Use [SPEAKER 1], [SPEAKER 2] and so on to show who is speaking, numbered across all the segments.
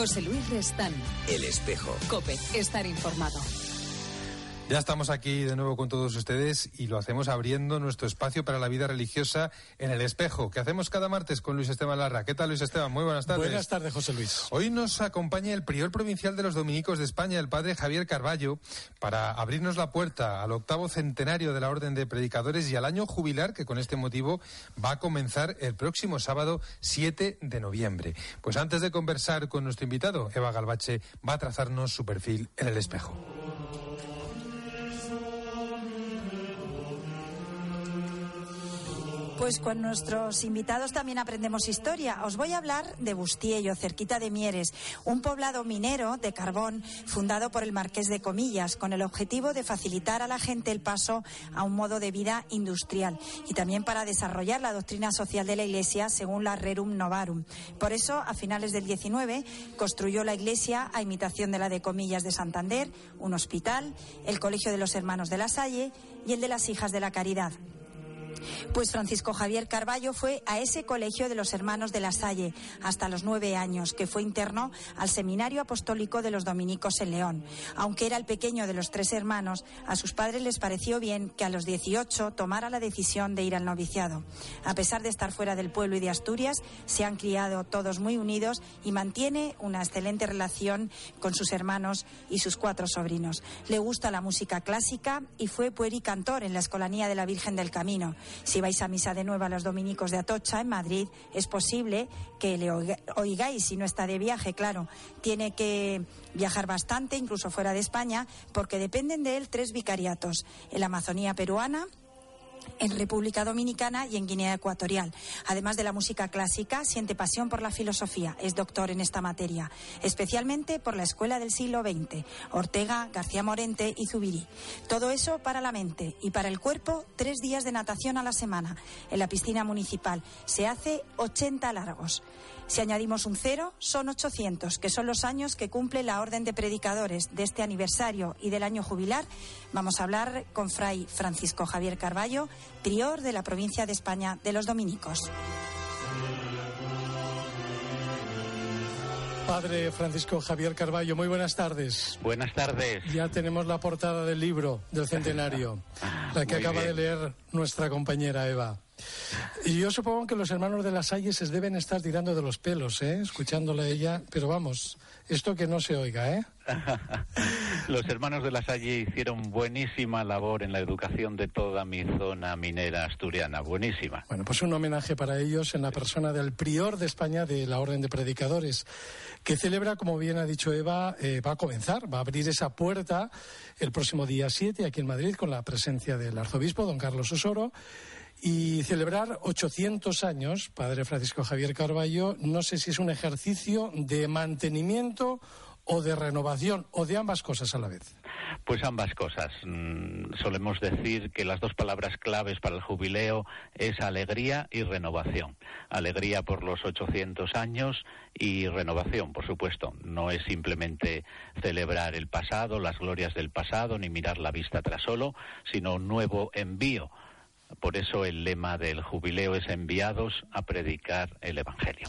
[SPEAKER 1] José Luis Restán.
[SPEAKER 2] El espejo.
[SPEAKER 1] Cope, estar informado.
[SPEAKER 3] Ya estamos aquí de nuevo con todos ustedes y lo hacemos abriendo nuestro espacio para la vida religiosa en el espejo, que hacemos cada martes con Luis Esteban Larra. ¿Qué tal, Luis Esteban? Muy buenas tardes.
[SPEAKER 4] Buenas tardes, José Luis.
[SPEAKER 3] Hoy nos acompaña el prior provincial de los dominicos de España, el padre Javier Carballo, para abrirnos la puerta al octavo centenario de la Orden de Predicadores y al año jubilar que con este motivo va a comenzar el próximo sábado 7 de noviembre. Pues antes de conversar con nuestro invitado, Eva Galbache va a trazarnos su perfil en el espejo.
[SPEAKER 5] Pues con nuestros invitados también aprendemos historia. Os voy a hablar de Bustiello, cerquita de Mieres, un poblado minero de carbón fundado por el Marqués de Comillas, con el objetivo de facilitar a la gente el paso a un modo de vida industrial y también para desarrollar la doctrina social de la Iglesia según la Rerum Novarum. Por eso, a finales del 19, construyó la Iglesia a imitación de la de Comillas de Santander, un hospital, el Colegio de los Hermanos de la Salle y el de las Hijas de la Caridad. Pues Francisco Javier Carballo fue a ese colegio de los hermanos de la Salle hasta los nueve años, que fue interno al Seminario Apostólico de los Dominicos en León. Aunque era el pequeño de los tres hermanos, a sus padres les pareció bien que a los 18 tomara la decisión de ir al noviciado. A pesar de estar fuera del pueblo y de Asturias, se han criado todos muy unidos y mantiene una excelente relación con sus hermanos y sus cuatro sobrinos. Le gusta la música clásica y fue puericantor en la Escolanía de la Virgen del Camino. Si vais a misa de nuevo a los dominicos de Atocha, en Madrid, es posible que le oigáis si no está de viaje, claro. Tiene que viajar bastante, incluso fuera de España, porque dependen de él tres vicariatos. En la Amazonía peruana, en República Dominicana y en Guinea Ecuatorial. Además de la música clásica, siente pasión por la filosofía. Es doctor en esta materia, especialmente por la Escuela del siglo XX, Ortega, García Morente y Zubiri. Todo eso para la mente y para el cuerpo, tres días de natación a la semana en la piscina municipal. Se hace 80 largos. Si añadimos un cero, son 800, que son los años que cumple la Orden de Predicadores de este aniversario y del año jubilar. Vamos a hablar con Fray Francisco Javier Carballo, prior de la provincia de España de los Dominicos.
[SPEAKER 4] Padre Francisco Javier Carballo, muy buenas tardes.
[SPEAKER 6] Buenas tardes.
[SPEAKER 4] Ya tenemos la portada del libro del centenario, la que
[SPEAKER 6] Muy
[SPEAKER 4] acaba
[SPEAKER 6] bien.
[SPEAKER 4] de leer nuestra compañera Eva. Y yo supongo que los hermanos de las Salles se deben estar tirando de los pelos, ¿eh? escuchándole a ella, pero vamos, esto que no se oiga, ¿eh?
[SPEAKER 6] Los hermanos de la Salle hicieron buenísima labor en la educación de toda mi zona minera asturiana, buenísima.
[SPEAKER 4] Bueno, pues un homenaje para ellos en la persona del prior de España de la Orden de Predicadores, que celebra, como bien ha dicho Eva, eh, va a comenzar, va a abrir esa puerta el próximo día 7 aquí en Madrid con la presencia del arzobispo, don Carlos Osoro. Y celebrar 800 años, padre Francisco Javier Carballo, no sé si es un ejercicio de mantenimiento o de renovación o de ambas cosas a la vez.
[SPEAKER 6] Pues ambas cosas. Mm, Solemos decir que las dos palabras claves para el jubileo es alegría y renovación. Alegría por los 800 años y renovación, por supuesto. No es simplemente celebrar el pasado, las glorias del pasado, ni mirar la vista atrás solo, sino un nuevo envío. Por eso el lema del jubileo es enviados a predicar el Evangelio.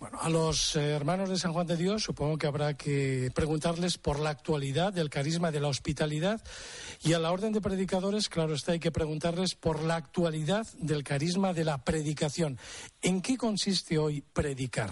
[SPEAKER 4] Bueno, a los eh, hermanos de San Juan de Dios supongo que habrá que preguntarles por la actualidad del carisma de la hospitalidad y a la orden de predicadores, claro está, hay que preguntarles por la actualidad del carisma de la predicación. ¿En qué consiste hoy predicar?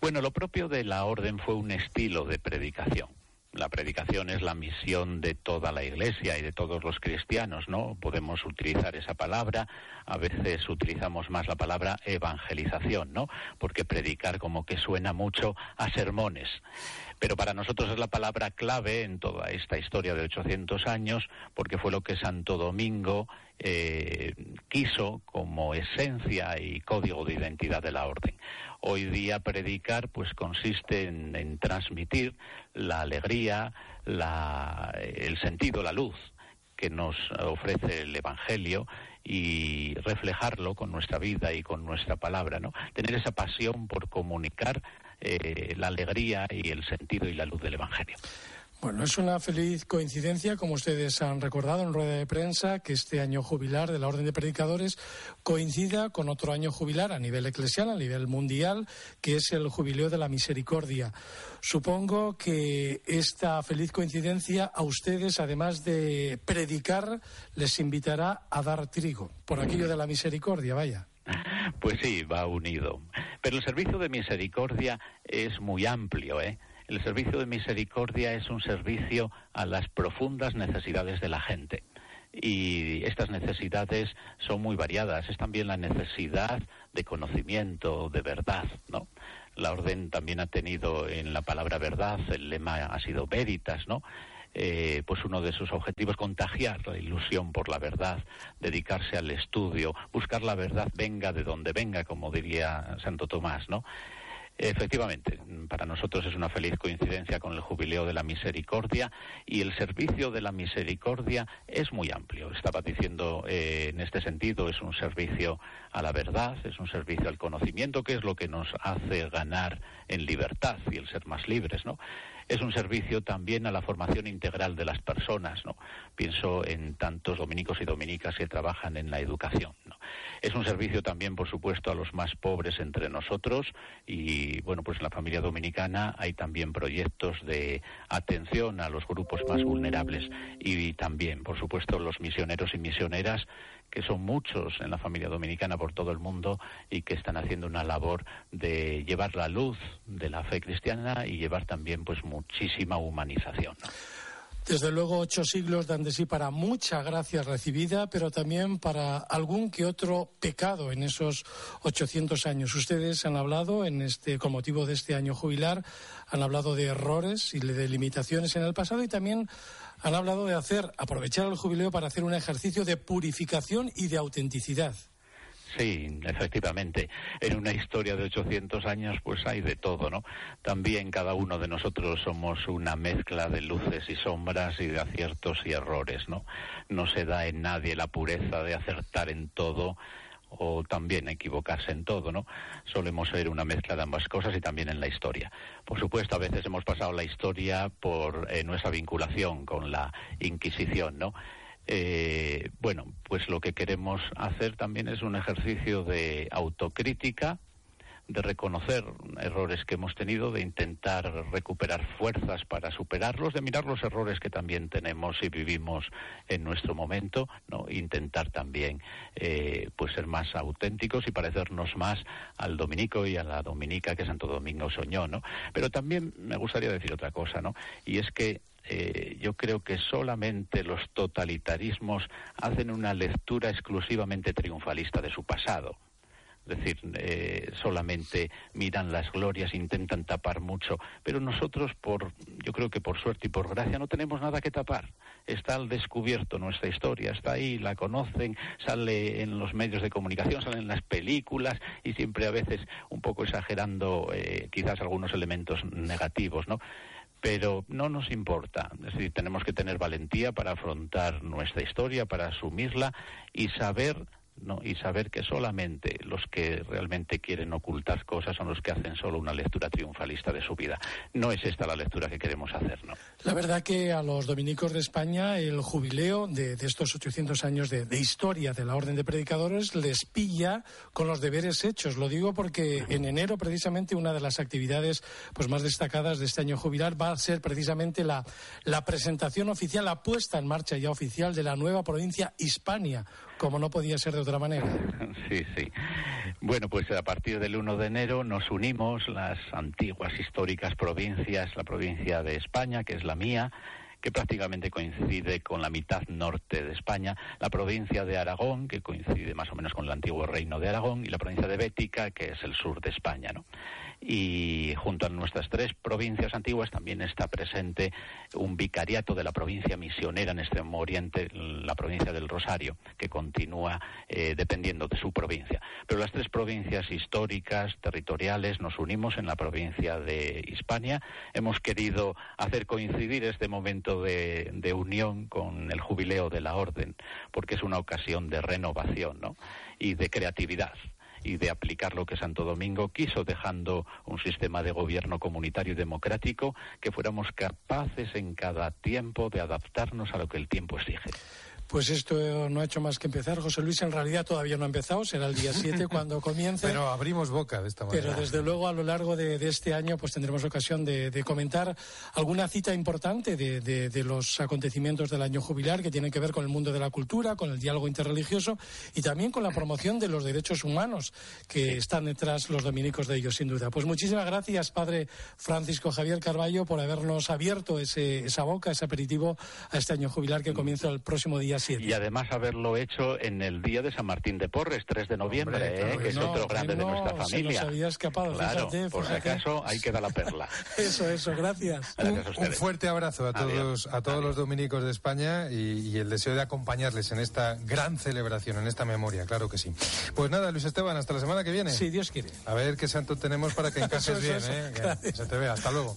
[SPEAKER 6] Bueno, lo propio de la orden fue un estilo de predicación. La predicación es la misión de toda la Iglesia y de todos los cristianos, ¿no? Podemos utilizar esa palabra, a veces utilizamos más la palabra evangelización, ¿no? Porque predicar como que suena mucho a sermones. Pero para nosotros es la palabra clave en toda esta historia de 800 años, porque fue lo que Santo Domingo eh, quiso como esencia y código de identidad de la orden. Hoy día predicar pues consiste en, transmitir la alegría, el sentido, la luz que nos ofrece el Evangelio y reflejarlo con nuestra vida y con nuestra palabra, ¿no? Tener esa pasión por comunicar eh, la alegría y el sentido y la luz del Evangelio.
[SPEAKER 4] Bueno, es una feliz coincidencia, como ustedes han recordado en rueda de prensa, que este año jubilar de la Orden de Predicadores coincida con otro año jubilar a nivel eclesial, a nivel mundial, que es el Jubileo de la Misericordia. Supongo que esta feliz coincidencia a ustedes, además de predicar, les invitará a dar trigo, por aquello de la misericordia, vaya.
[SPEAKER 6] Pues sí, va unido. Pero el servicio de misericordia es muy amplio, ¿eh? El servicio de misericordia es un servicio a las profundas necesidades de la gente. Y estas necesidades son muy variadas. Es también la necesidad de conocimiento, de verdad, ¿no? La orden también ha tenido en la palabra verdad, el lema ha sido veritas, ¿no? Eh, pues uno de sus objetivos contagiar la ilusión por la verdad, dedicarse al estudio, buscar la verdad venga de donde venga, como diría Santo Tomás, ¿no? Efectivamente, para nosotros es una feliz coincidencia con el jubileo de la misericordia y el servicio de la misericordia es muy amplio. Estaba diciendo eh, en este sentido, es un servicio a la verdad, es un servicio al conocimiento, que es lo que nos hace ganar en libertad y el ser más libres, ¿no? Es un servicio también a la formación integral de las personas, ¿no? Pienso en tantos dominicos y dominicas que trabajan en la educación. Es un servicio también, por supuesto, a los más pobres entre nosotros y, bueno, pues en la familia dominicana hay también proyectos de atención a los grupos más vulnerables y también, por supuesto, los misioneros y misioneras que son muchos en la familia dominicana por todo el mundo y que están haciendo una labor de llevar la luz de la fe cristiana y llevar también pues muchísima humanización.
[SPEAKER 4] Desde luego, ocho siglos dan de sí para mucha gracia recibida, pero también para algún que otro pecado en esos 800 años. Ustedes han hablado, en este, con motivo de este año jubilar, han hablado de errores y de limitaciones en el pasado y también han hablado de hacer, aprovechar el jubileo para hacer un ejercicio de purificación y de autenticidad.
[SPEAKER 6] Sí, efectivamente. En una historia de 800 años, pues hay de todo, ¿no? También cada uno de nosotros somos una mezcla de luces y sombras y de aciertos y errores, ¿no? No se da en nadie la pureza de acertar en todo o también equivocarse en todo, ¿no? Solemos ser una mezcla de ambas cosas y también en la historia. Por supuesto, a veces hemos pasado la historia por eh, nuestra vinculación con la Inquisición, ¿no? Eh, bueno, pues lo que queremos hacer también es un ejercicio de autocrítica de reconocer errores que hemos tenido, de intentar recuperar fuerzas para superarlos, de mirar los errores que también tenemos y vivimos en nuestro momento, no, intentar también eh, pues ser más auténticos y parecernos más al dominico y a la dominica que Santo Domingo soñó, ¿no? Pero también me gustaría decir otra cosa, ¿no? Y es que eh, yo creo que solamente los totalitarismos hacen una lectura exclusivamente triunfalista de su pasado es decir, eh, solamente miran las glorias, intentan tapar mucho, pero nosotros, por, yo creo que por suerte y por gracia, no tenemos nada que tapar. Está al descubierto nuestra historia, está ahí, la conocen, sale en los medios de comunicación, sale en las películas y siempre a veces un poco exagerando eh, quizás algunos elementos negativos, ¿no? Pero no nos importa. Es decir, tenemos que tener valentía para afrontar nuestra historia, para asumirla y saber ¿no? y saber que solamente los que realmente quieren ocultar cosas son los que hacen solo una lectura triunfalista de su vida. No es esta la lectura que queremos hacer, ¿no?
[SPEAKER 4] La verdad que a los dominicos de España el jubileo de, estos 800 años de, historia de la Orden de Predicadores les pilla con los deberes hechos. Lo digo porque en enero precisamente una de las actividades pues más destacadas de este año jubilar va a ser precisamente la, la presentación oficial, la puesta en marcha ya oficial de la nueva provincia Hispania, como no podía ser de otra manera.
[SPEAKER 6] Sí, sí. Bueno, pues a partir del 1 de enero nos unimos las antiguas históricas provincias, la provincia de España, que es la mía, que prácticamente coincide con la mitad norte de España, la provincia de Aragón, que coincide más o menos con el antiguo reino de Aragón, y la provincia de Bética, que es el sur de España, ¿no? Y junto a nuestras tres provincias antiguas también está presente un vicariato de la provincia misionera en Extremo Oriente, la provincia del Rosario, que continúa eh, dependiendo de su provincia. Pero las tres provincias históricas, territoriales, nos unimos en la provincia de Hispania. Hemos querido hacer coincidir este momento de, de unión con el jubileo de la Orden, porque es una ocasión de renovación ¿no? y de creatividad y de aplicar lo que Santo Domingo quiso, dejando un sistema de gobierno comunitario y democrático que fuéramos capaces en cada tiempo de adaptarnos a lo que el tiempo exige.
[SPEAKER 4] Pues esto no ha hecho más que empezar. José Luis en realidad todavía no ha empezado, será el día 7 cuando comience.
[SPEAKER 3] Pero abrimos boca de esta manera.
[SPEAKER 4] Pero desde luego a lo largo de, este año pues tendremos ocasión de, comentar alguna cita importante de, los acontecimientos del año jubilar que tienen que ver con el mundo de la cultura, con el diálogo interreligioso y también con la promoción de los derechos humanos que están detrás los dominicos de ellos, sin duda. Pues muchísimas gracias, padre Francisco Javier Carballo, por habernos abierto ese, esa boca, ese aperitivo a este año jubilar que comienza el próximo día
[SPEAKER 6] y además haberlo hecho en el día de San Martín de Porres, 3 de noviembre, ¿eh? que es otro grande de nuestra familia.
[SPEAKER 4] Se nos había escapado,
[SPEAKER 6] claro, por si acaso, ahí queda la perla.
[SPEAKER 4] eso, eso, gracias.
[SPEAKER 3] un, fuerte abrazo a todos, a todos los dominicos de España y, el deseo de acompañarles en esta gran celebración, en esta memoria, claro que sí. Pues nada, Luis Esteban, hasta la semana que viene.
[SPEAKER 4] Sí, Dios quiere.
[SPEAKER 3] A ver qué santo tenemos para que encajes bien, ¿eh? se te vea. Hasta luego.